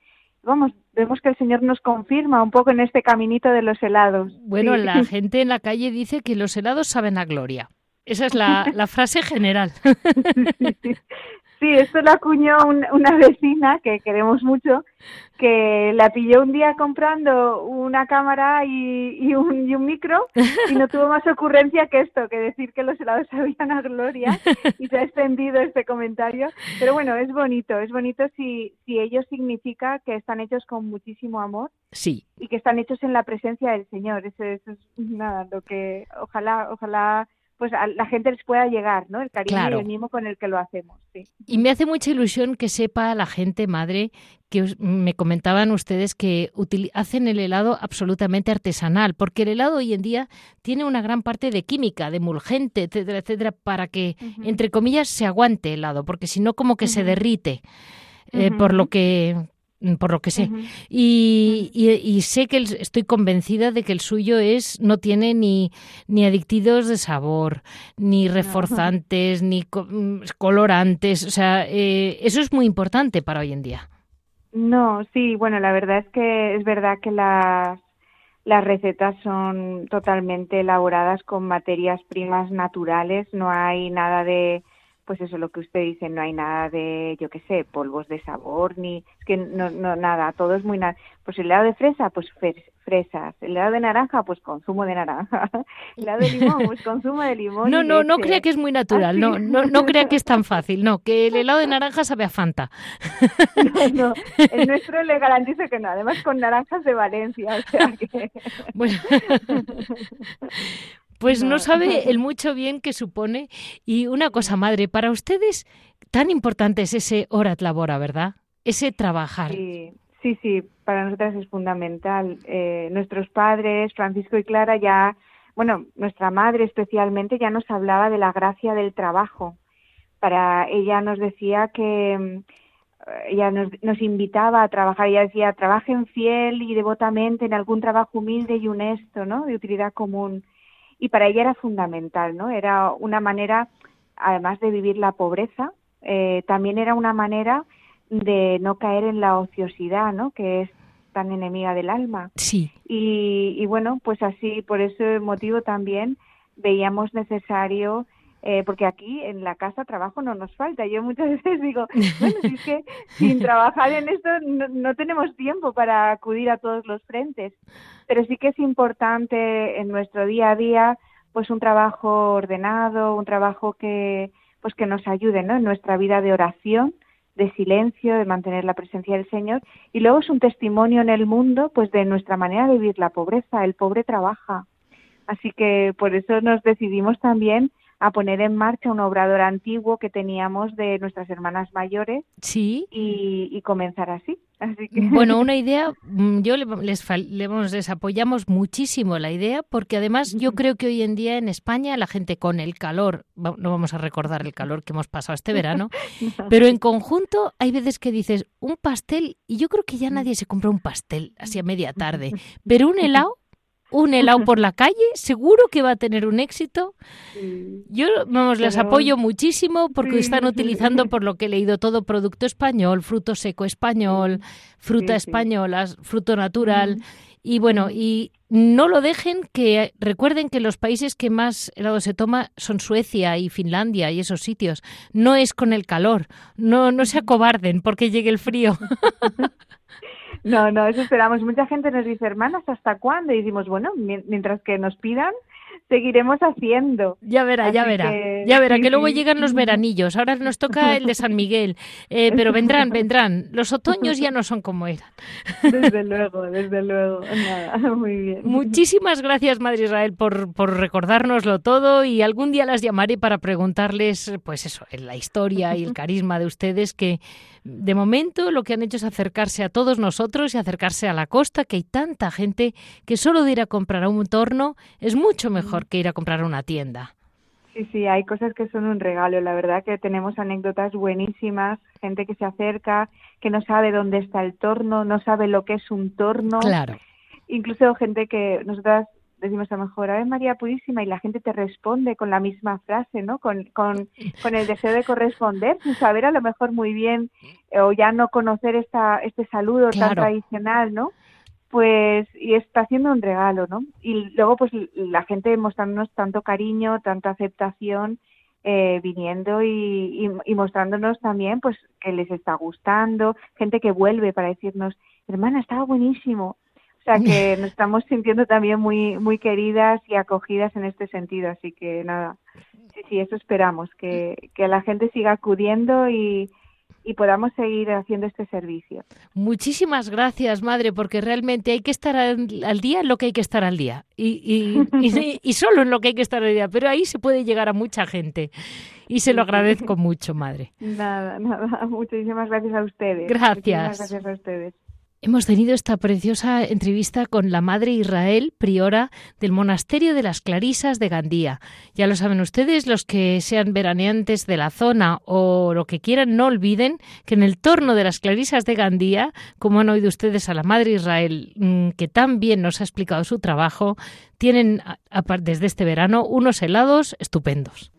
Vamos, vemos que el Señor nos confirma un poco en este caminito de los helados. Bueno, la *laughs* gente en la calle dice que los helados saben a gloria. Esa es la, *laughs* la frase general. Sí, esto esto lo acuñó una vecina que queremos mucho, que la pilló un día comprando una cámara y, un, y un micro y no tuvo más ocurrencia que esto, que decir que los helados *laughs* sabían a gloria y se ha extendido este comentario. Pero bueno, es bonito, es bonito si, si ello significa que están hechos con muchísimo amor. Sí. Y que están hechos en la presencia del Señor. Eso, eso es nada, lo que ojalá, ojalá pues a la gente les pueda llegar, ¿no? El cariño y el mimo con el que lo hacemos. Sí. Y me hace mucha ilusión que sepa la gente, madre, que me comentaban ustedes que hacen el helado absolutamente artesanal, porque el helado hoy en día tiene una gran parte de química, de emulgente, etcétera, etcétera, para que, entre comillas, se aguante el helado, porque si no, como que se derrite. Eh, por lo que por lo que sé. y, y, sé que estoy convencida de que el suyo es no tiene ni, ni adictivos de sabor, ni reforzantes, ni mm, colorantes. O sea, eh, eso es muy importante para hoy en día. No, sí, bueno, la verdad es que es verdad que las, las recetas son totalmente elaboradas con materias primas naturales, no hay nada de pues eso lo que usted dice, no hay nada de, yo qué sé, polvos de sabor, ni, es que no, no, nada, todo es muy, nada. pues el helado de fresa, pues fresas, el helado de naranja, pues consumo de naranja, *laughs* el helado de limón, pues consumo de limón. No, no, no crea que es muy natural, no, no, no crea que es tan fácil, no, que el helado de *laughs* naranja sabe a Fanta. No, no, el *laughs* nuestro le garantizo que no, además con naranjas de Valencia, o sea que... Bueno. Pues no sabe el mucho bien que supone. Y una cosa, madre, para ustedes tan importante es ese horat labora, ¿verdad? Ese trabajar. Sí, sí, sí para nosotras es fundamental. Eh, nuestros padres, Francisco y Clara, ya, bueno, nuestra madre especialmente, ya nos hablaba de la gracia del trabajo. Para ella nos decía que mm, ella nos, nos invitaba a trabajar, ella decía, trabajen fiel y devotamente en algún trabajo humilde y honesto, ¿no? De utilidad común y para ella era fundamental, ¿no? Era una manera, además de vivir la pobreza, eh, también era una manera de no caer en la ociosidad, ¿no? Que es tan enemiga del alma. Sí. Y, y bueno, pues así, por ese motivo también veíamos necesario eh, porque aquí en la casa trabajo no nos falta. Yo muchas *laughs* veces digo, bueno, si es que sin trabajar en esto no, tenemos tiempo para acudir a todos los frentes, pero sí que es importante en nuestro día a día, pues un trabajo ordenado, un trabajo que, pues que nos ayude, ¿no? En nuestra vida de oración, de silencio, de mantener la presencia del Señor, y luego es un testimonio en el mundo, pues de nuestra manera de vivir la pobreza. El pobre trabaja. Así que por eso nos decidimos también a poner en marcha un obrador antiguo que teníamos de nuestras hermanas mayores. Sí. Y, comenzar así. así *laughs* Bueno, una idea, mm, yo les, les, apoyamos muchísimo la idea, porque además yo creo que hoy en día en España la gente con el calor, no vamos a recordar el calor que hemos pasado este verano, *laughs* pero en conjunto hay veces que dices un pastel, y yo creo que ya nadie se compra un pastel así a media tarde, pero un *laughs* helado un helado por la calle, seguro que va a tener un éxito. Yo, vamos, les apoyo muchísimo porque están utilizando, por lo que he leído, todo producto español, fruto seco español, fruta española, fruto natural. Y bueno, y no lo dejen que recuerden que los países que más helado se toma son Suecia y Finlandia y esos sitios. No es con el calor. No, no se acobarden porque llegue el frío. *laughs* No, no, eso esperamos. Mucha gente nos dice, hermanas, ¿hasta cuándo? Y decimos, bueno, mientras que nos pidan, seguiremos haciendo. Ya verá, ya verá. ya verá, que luego llegan los veranillos. Ahora nos toca el de San Miguel. Eh, pero vendrán, *laughs* vendrán. Los otoños ya no son como eran. Desde luego, desde luego. Nada, *laughs* muy bien. Muchísimas gracias, Madre Israel, por, por recordárnoslo todo y algún día las llamaré para preguntarles, pues eso, la historia y el carisma de ustedes que de momento lo que han hecho es acercarse a todos nosotros y acercarse a la costa, que hay tanta gente que solo de ir a comprar a un torno es mucho mejor que ir a comprar a una tienda. Sí, sí, hay cosas que son un regalo. La verdad que tenemos anécdotas buenísimas, gente que se acerca, que no sabe dónde está el torno, no sabe lo que es un torno. Claro. Incluso gente que nosotras decimos a lo mejor, Ave María Purísima, y la gente te responde con la misma frase, ¿no? Con, con, con el deseo de corresponder, sin saber a lo mejor muy bien, eh, o ya no conocer esta, este saludo tan tradicional, ¿no? Pues, y está haciendo un regalo, ¿no? Y luego, pues, la gente mostrándonos tanto cariño, tanta aceptación, eh, viniendo y, y, mostrándonos también pues que les está gustando, gente que vuelve para decirnos, hermana, estaba buenísimo. O sea que *laughs* nos estamos sintiendo también muy, muy queridas y acogidas en este sentido. Así que nada, sí, sí, eso esperamos, que, que la gente siga acudiendo y, y podamos seguir haciendo este servicio. Muchísimas gracias, madre, porque realmente hay que estar al, día en lo que hay que estar al día y, *laughs* y, solo en lo que hay que estar al día, pero ahí se puede llegar a mucha gente y se lo agradezco mucho, madre. Nada, nada, *laughs* muchísimas gracias a ustedes. Gracias. gracias a ustedes. Hemos tenido esta preciosa entrevista con la Madre Israel, priora del Monasterio de las Clarisas de Gandía. Ya lo saben ustedes, los que sean veraneantes de la zona o lo que quieran, no olviden que en el torno de las Clarisas de Gandía, como han oído ustedes a la Madre Israel, mm, que tan bien nos ha explicado su trabajo, tienen desde este verano unos helados estupendos.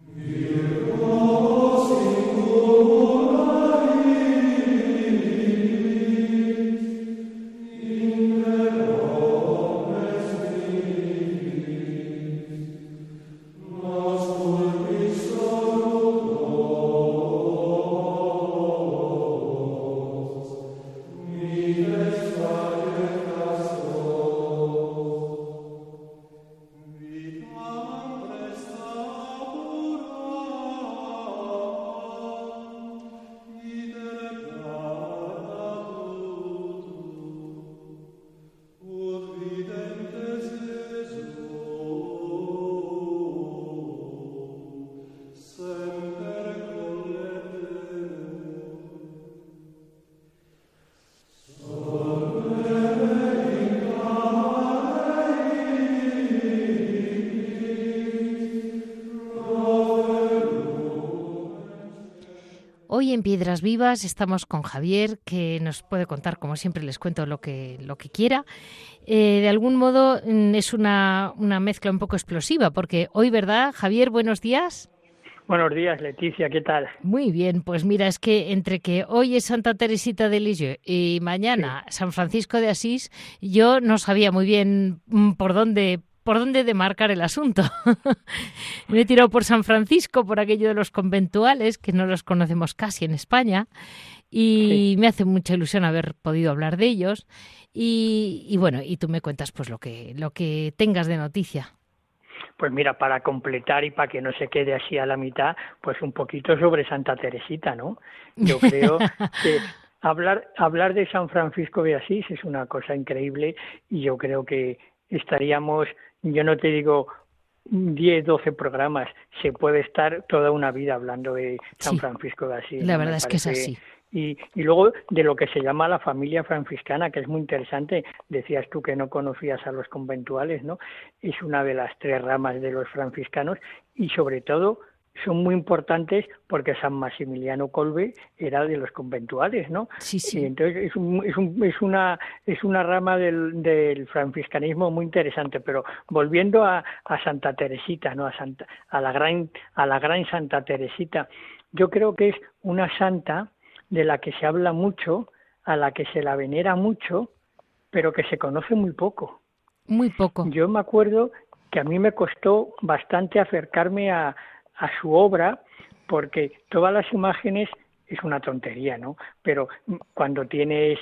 Hoy en Piedras Vivas estamos con Javier, que nos puede contar, como siempre les cuento, lo que, lo que quiera. Eh, de algún modo mm, es una, una mezcla un poco explosiva, porque hoy, ¿verdad, Javier? Buenos días. Buenos días, Leticia, ¿qué tal? Muy bien, pues mira, es que entre que hoy es Santa Teresita de Lisieux y mañana San Francisco de Asís, yo no sabía muy bien mm, por dónde por dónde demarcar el asunto. *laughs* Me he tirado por San Francisco, por aquello de los conventuales, que no los conocemos casi en España, y me hace mucha ilusión haber podido hablar de ellos. Y, bueno, y tú me cuentas pues lo que, lo que tengas de noticia. Pues mira, para completar y para que no se quede así a la mitad, pues un poquito sobre Santa Teresita, ¿no? Yo creo *laughs* que hablar, hablar de San Francisco de Asís es una cosa increíble y yo creo que estaríamos yo no te digo 10, 12 programas, se puede estar toda una vida hablando de San Francisco de Asís. La verdad es que es así. Y, y, luego de lo que se llama la familia franciscana, que es muy interesante, decías tú que no conocías a los conventuales, ¿no? Es una de las tres ramas de los franciscanos y sobre todo son muy importantes porque San Maximiliano Colbe era de los conventuales, ¿no? Sí, sí. Y entonces es, un, es, un, es, una es una rama del, del, franciscanismo muy interesante. Pero volviendo a, a Santa Teresita, ¿no? A Santa, a la gran a la gran Santa Teresita, yo creo que es una santa de la que se habla mucho, a la que se la venera mucho, pero que se conoce muy poco. Muy poco. Yo me acuerdo que a mí me costó bastante acercarme a, a su obra porque todas las imágenes es una tontería, ¿no? Pero cuando tienes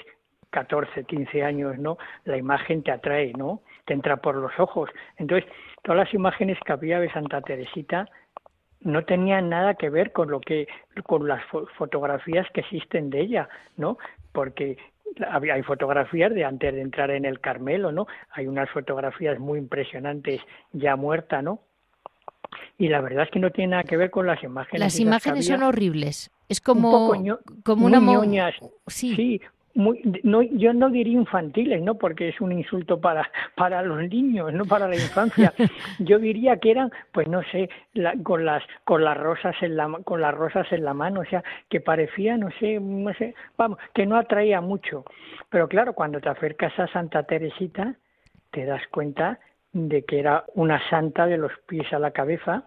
14, 15 años, ¿no? La imagen te atrae, ¿no? Te entra por los ojos. Entonces, todas las imágenes que había de Santa Teresita no tenían nada que ver con lo que con las fotografías que existen de ella, ¿no? Porque hay fotografías de antes de entrar en el Carmelo, ¿no? Hay unas fotografías muy impresionantes ya muerta, ¿no? Y la verdad es que no tiene nada que ver con las imágenes. Las imágenes son horribles. Es como, como una. Sí. muy, no, yo no diría infantiles, ¿no? Porque es un insulto para, para los niños, no para la infancia. *laughs* Yo diría que eran, pues no sé, con las con las rosas en la con las rosas en la mano, o sea, que parecía, no sé, no sé, vamos, que no atraía mucho. Pero claro, cuando te acercas a Santa Teresita, te das cuenta de que era una santa de los pies a la cabeza,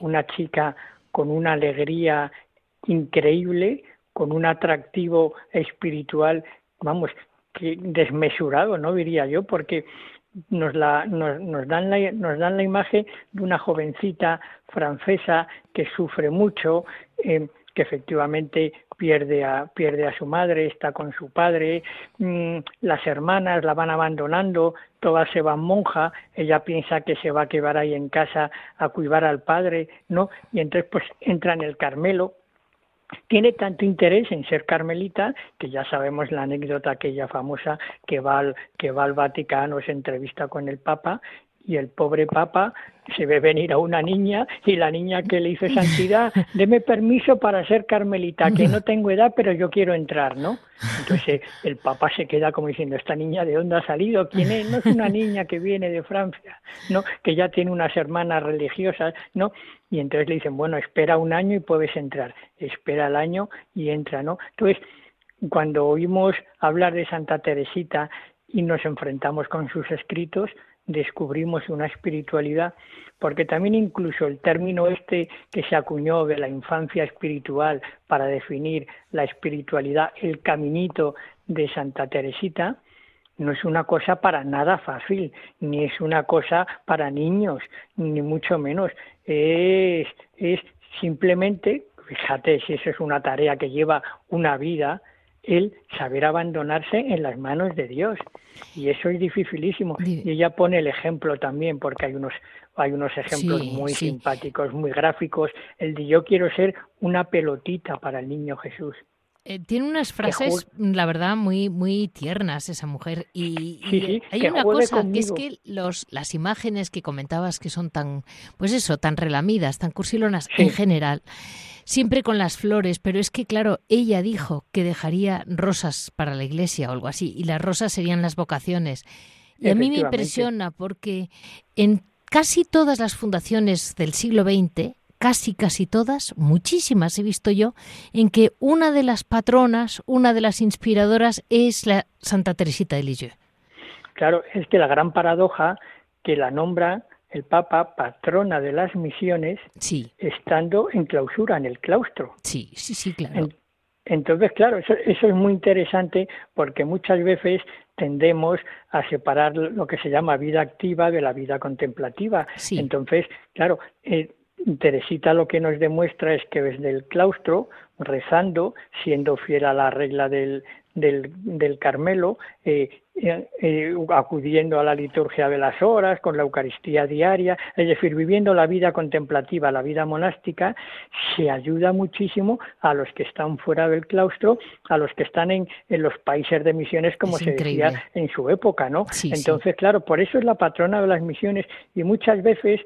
una chica con una alegría increíble, con un atractivo espiritual, vamos, que desmesurado, ¿no? Diría yo, porque nos, la, nos, dan la, nos dan la imagen de una jovencita francesa que sufre mucho, eh, que efectivamente pierde a, pierde a su madre, está con su padre, mm, las hermanas la van abandonando, todas se van monja, ella piensa que se va a quedar ahí en casa a cuidar al padre, ¿no? Y entonces pues entra en el Carmelo, tiene tanto interés en ser carmelita que ya sabemos la anécdota aquella famosa que va al, que va al Vaticano, se entrevista con el Papa y el pobre Papa se ve venir a una niña y la niña que le hizo santidad, *laughs* deme permiso para ser carmelita, que no *laughs* tengo edad, pero yo quiero entrar, ¿no? Entonces el Papa se queda como diciendo, ¿esta niña de dónde ha salido? ¿Quién es? No es una niña que viene de Francia, ¿no? Que ya tiene unas hermanas religiosas, ¿no? Y entonces le dicen, bueno, espera un año y puedes entrar. Espera el año y entra, ¿no? Entonces, cuando oímos hablar de Santa Teresita y nos enfrentamos con sus escritos, descubrimos una espiritualidad, porque también incluso el término este que se acuñó de la infancia espiritual para definir la espiritualidad, el caminito de Santa Teresita, no es una cosa para nada fácil, ni es una cosa para niños, ni mucho menos. Es, es simplemente, fíjate, si eso es una tarea que lleva una vida, el saber abandonarse en las manos de Dios. Y eso es dificilísimo. Y ella pone el ejemplo también, porque hay unos, hay unos ejemplos muy simpáticos, muy gráficos. El de yo quiero ser una pelotita para el niño Jesús. Eh, tiene unas frases, la verdad, muy muy tiernas esa mujer. Y, hay una cosa, que es que los, las imágenes que comentabas que son tan, pues eso, tan relamidas, tan cursilonas en general, siempre con las flores, pero es que, claro, ella dijo que dejaría rosas para la iglesia o algo así, y las rosas serían las vocaciones. Y a mí me impresiona porque en casi todas las fundaciones del siglo XX, casi, casi todas, muchísimas he visto yo, en que una de las patronas, una de las inspiradoras es la Santa Teresita de Lisieux. Claro, es que la gran paradoja que la nombra el Papa patrona de las misiones, sí. estando en clausura en el claustro. Sí, sí, sí, claro. entonces, claro, eso, es muy interesante porque muchas veces tendemos a separar lo que se llama vida activa de la vida contemplativa. Sí. Entonces, claro, eh, Teresita lo que nos demuestra es que desde el claustro, rezando, siendo fiel a la regla del, del, del Carmelo, eh, eh, eh, acudiendo a la liturgia de las horas, con la Eucaristía diaria, es decir, viviendo la vida contemplativa, la vida monástica, se ayuda muchísimo a los que están fuera del claustro, a los que están en, en los países de misiones, como se decía en su época, ¿no? Entonces, claro, por eso es la patrona de las misiones y muchas veces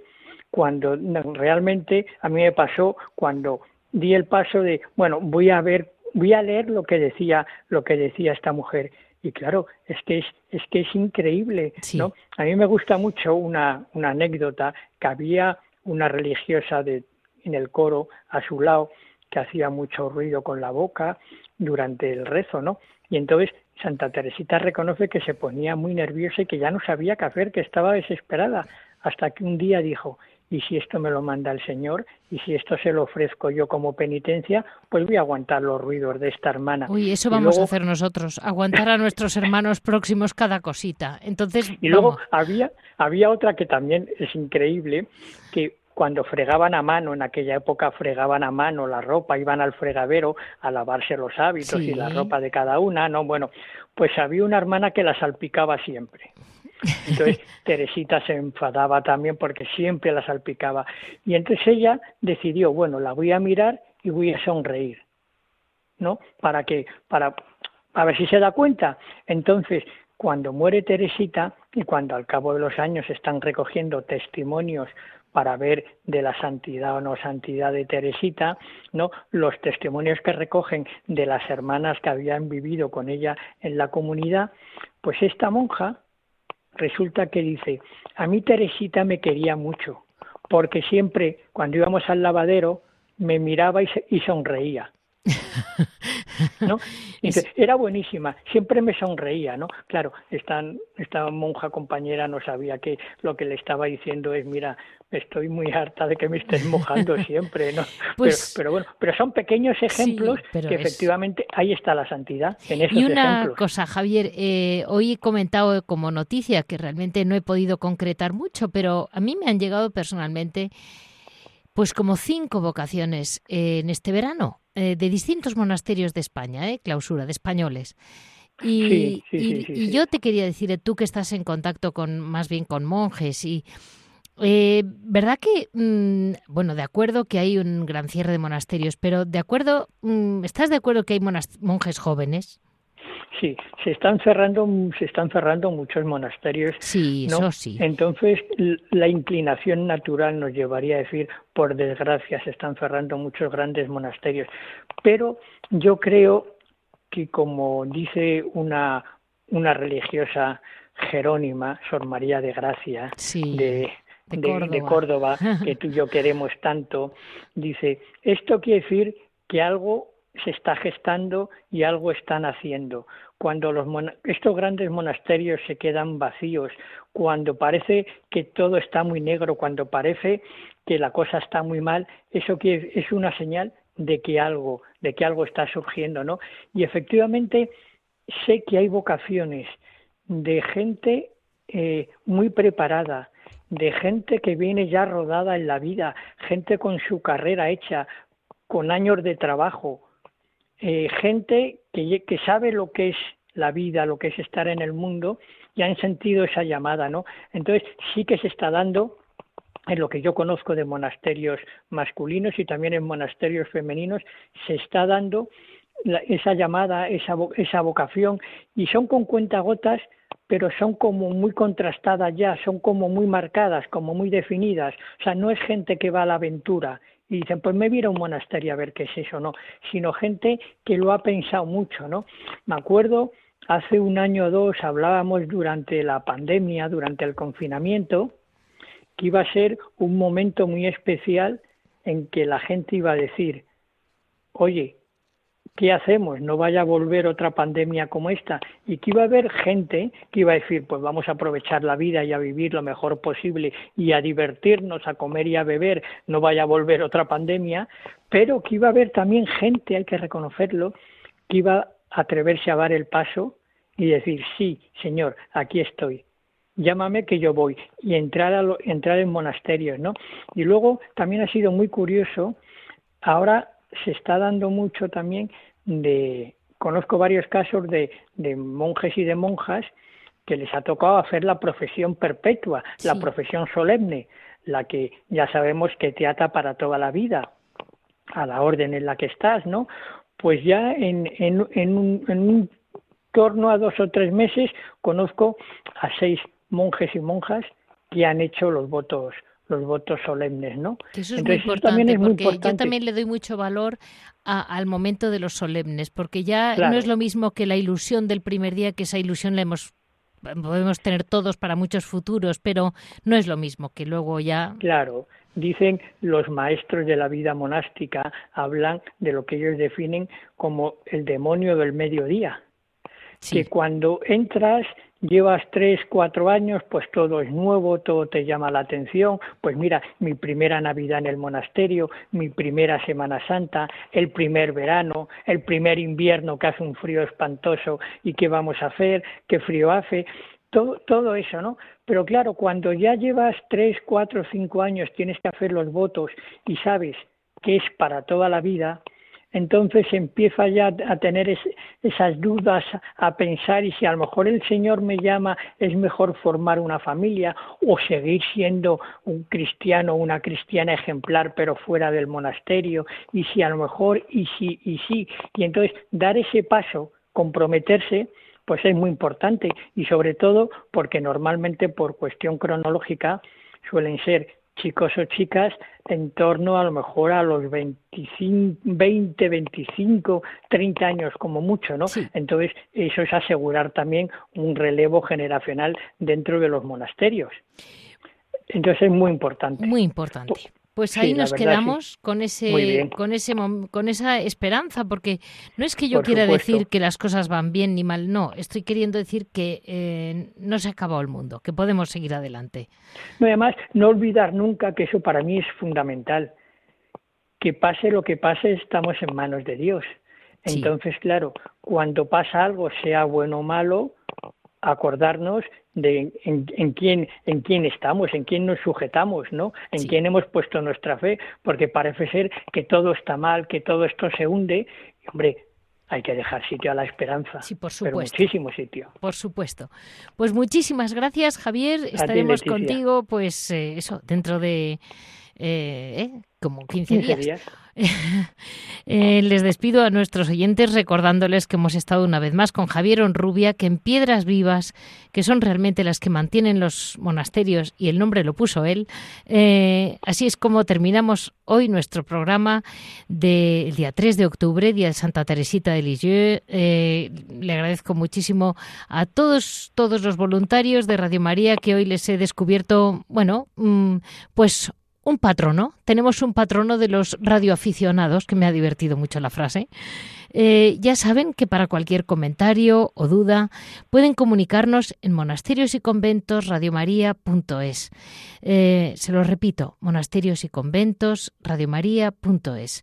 cuando realmente a mí me pasó cuando di el paso de, bueno, voy a ver voy a leer lo que decía lo que decía esta mujer. Y claro es que es, es que es increíble no a mí me gusta mucho una, una anécdota que había una religiosa de en el coro a su lado que hacía mucho ruido con la boca durante el rezo no y entonces Santa Teresita reconoce que se ponía muy nerviosa y que ya no sabía qué hacer que estaba desesperada hasta que un día dijo y si esto me lo manda el Señor y si esto se lo ofrezco yo como penitencia, pues voy a aguantar los ruidos de esta hermana. Uy, eso vamos a hacer nosotros, aguantar a nuestros hermanos próximos cada cosita. Entonces, y luego había había otra que también es increíble que cuando fregaban a mano, en aquella época fregaban a mano la ropa, iban al fregadero a lavarse los hábitos y la ropa de cada una, ¿no? Bueno, pues había una hermana que la salpicaba siempre. Entonces *laughs* Teresita se enfadaba también porque siempre la salpicaba. Y entonces ella decidió, bueno, la voy a mirar y voy a sonreír, ¿no? Para que, para, a ver si se da cuenta. Entonces, cuando muere Teresita y cuando al cabo de los años están recogiendo testimonios para ver de la santidad o no santidad de Teresita, ¿no? Los testimonios que recogen de las hermanas que habían vivido con ella en la comunidad, pues esta monja resulta que dice, a mí Teresita me quería mucho, porque siempre cuando íbamos al lavadero me miraba y, sonreía. *laughs* ¿no? *laughs* era buenísima, siempre me sonreía, ¿no? Claro, esta, esta monja compañera no sabía que lo que le estaba diciendo es, mira, estoy muy harta de que me estés mojando *laughs* siempre, ¿no? Pues, pero, bueno, pero son pequeños ejemplos que efectivamente ahí está la santidad, en esos Y una cosa, Javier, eh, hoy he comentado como noticia que realmente no he podido concretar mucho, pero a mí me han llegado personalmente pues como cinco vocaciones eh, en este verano eh, de distintos monasterios de España, eh, clausura, de españoles. Y, y, yo te quería decir, tú que estás en contacto con más bien con monjes y eh, ¿verdad que, mm, bueno, de acuerdo que hay un gran cierre de monasterios, pero de acuerdo, mm, ¿estás de acuerdo que hay monjes jóvenes? Sí, se están cerrando, se están cerrando muchos monasterios. Sí, eso sí. Entonces, la inclinación natural nos llevaría a decir, por desgracia, se están cerrando muchos grandes monasterios. Pero yo creo que, como dice una, una religiosa jerónima, Sor María de Gracia, de, de Córdoba, que tú y yo queremos tanto, dice, esto quiere decir que algo se está gestando y algo están haciendo. Cuando los estos grandes monasterios se quedan vacíos, cuando parece que todo está muy negro, cuando parece que la cosa está muy mal, eso es una señal de que algo, de que algo está surgiendo, ¿no? Y efectivamente sé que hay vocaciones de gente eh, muy preparada, de gente que viene ya rodada en la vida, gente con su carrera hecha, con años de trabajo, eh, gente que, sabe lo que es la vida, lo que es estar en el mundo, y han sentido esa llamada, ¿no? Entonces sí que se está dando en lo que yo conozco de monasterios masculinos y también en monasterios femeninos, se está dando esa llamada, esa, esa vocación, y son con cuentagotas pero son como muy contrastadas ya, son como muy marcadas, como muy definidas. O sea, no es gente que va a la aventura y dicen, pues me voy un monasterio a ver qué es eso, no, sino gente que lo ha pensado mucho, ¿no? Me acuerdo, hace un año o dos hablábamos durante la pandemia, durante el confinamiento, que iba a ser un momento muy especial en que la gente iba a decir, oye, ¿qué hacemos? No vaya a volver otra pandemia como esta. Y que iba a haber gente que iba a decir, pues vamos a aprovechar la vida y a vivir lo mejor posible y a divertirnos, a comer y a beber, no vaya a volver otra pandemia, pero que iba a haber también gente, hay que reconocerlo, que iba a atreverse a dar el paso y decir, sí, Señor, aquí estoy, llámame que yo voy y entrar, a entrar en monasterios, ¿no? Y luego también ha sido muy curioso, ahora se está dando mucho también de, conozco varios casos de, de monjes y de monjas que les ha tocado hacer la profesión perpetua, la profesión solemne, la que ya sabemos que te ata para toda la vida, a la orden en la que estás, ¿no? Pues ya en, en, en, un, en un torno a dos o tres meses conozco a seis monjes y monjas que han hecho los votos los votos solemnes, ¿no? eso es muy importante, porque yo también le doy mucho valor al momento de los solemnes, porque ya no es lo mismo que la ilusión del primer día, que esa ilusión la hemos podemos tener todos para muchos futuros, pero no es lo mismo que luego ya. Claro, dicen los maestros de la vida monástica, hablan de lo que ellos definen como el demonio del mediodía, que cuando entras llevas tres, cuatro años, pues todo es nuevo, todo te llama la atención. Pues mira, mi primera Navidad en el monasterio, mi primera Semana Santa, el primer verano, el primer invierno que hace un frío espantoso y qué vamos a hacer, qué frío hace. Todo, todo eso, ¿no? Pero claro, cuando ya llevas tres, cuatro, cinco años, tienes que hacer los votos y sabes que es para toda la vida, entonces empieza ya a tener esas dudas, a pensar y si a lo mejor el Señor me llama, es mejor formar una familia o seguir siendo un cristiano una cristiana ejemplar pero fuera del monasterio y si a lo mejor y si y sí. Y entonces dar ese paso, comprometerse pues es muy importante y sobre todo porque normalmente por cuestión cronológica suelen ser chicos o chicas en torno a lo mejor a los 25, 20, 25, 30 años como mucho, ¿no? Entonces, eso es asegurar también un relevo generacional dentro de los monasterios. Entonces es muy importante. Muy importante. Pues ahí nos quedamos con ese, con ese, con esa esperanza, porque no es que yo quiera decir que las cosas van bien ni mal, no, estoy queriendo decir que eh, no se ha acabado el mundo, que podemos seguir adelante. además, no olvidar nunca que eso para mí es fundamental, que pase lo que pase, estamos en manos de Dios. Entonces, claro, cuando pasa algo, sea bueno o malo, acordarnos de en, quién en quién estamos, en quién nos sujetamos, ¿no? En quién hemos puesto nuestra fe, porque parece ser que todo está mal, que todo esto se hunde. Y, hombre, hay que dejar sitio a la esperanza. Sí, por supuesto. muchísimo sitio. Por supuesto. Pues muchísimas gracias, Javier. Estaremos contigo, pues eh, eso, dentro de eh, ¿eh? como 15, días. *laughs* Eh, les despido a nuestros oyentes recordándoles que hemos estado una vez más con Javier Onrubia, que en Piedras Vivas, que son realmente las que mantienen los monasterios, y el nombre lo puso él, eh, así es como terminamos hoy nuestro programa del día 3 de octubre, día de Santa Teresita de Lisieux. le agradezco muchísimo a todos, todos los voluntarios de Radio María que hoy les he descubierto, bueno, mm, pues un patrono. Tenemos un patrono de los radioaficionados, que me ha divertido mucho la frase. Eh, ya saben que para cualquier comentario o duda pueden comunicarnos en monasterios y conventos radiomaria.es. Eh, se lo repito, monasterios y conventos radiomaria.es.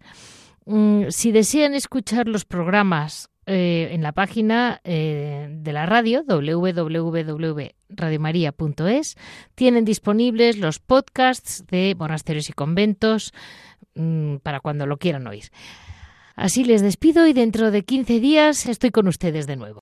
Mm, si desean escuchar los programas eh, en la página eh, de la radio www.radiomaria.es tienen disponibles los podcasts de monasterios y conventos mm, para cuando lo quieran oír. Así les despido y dentro de 15 días estoy con ustedes de nuevo.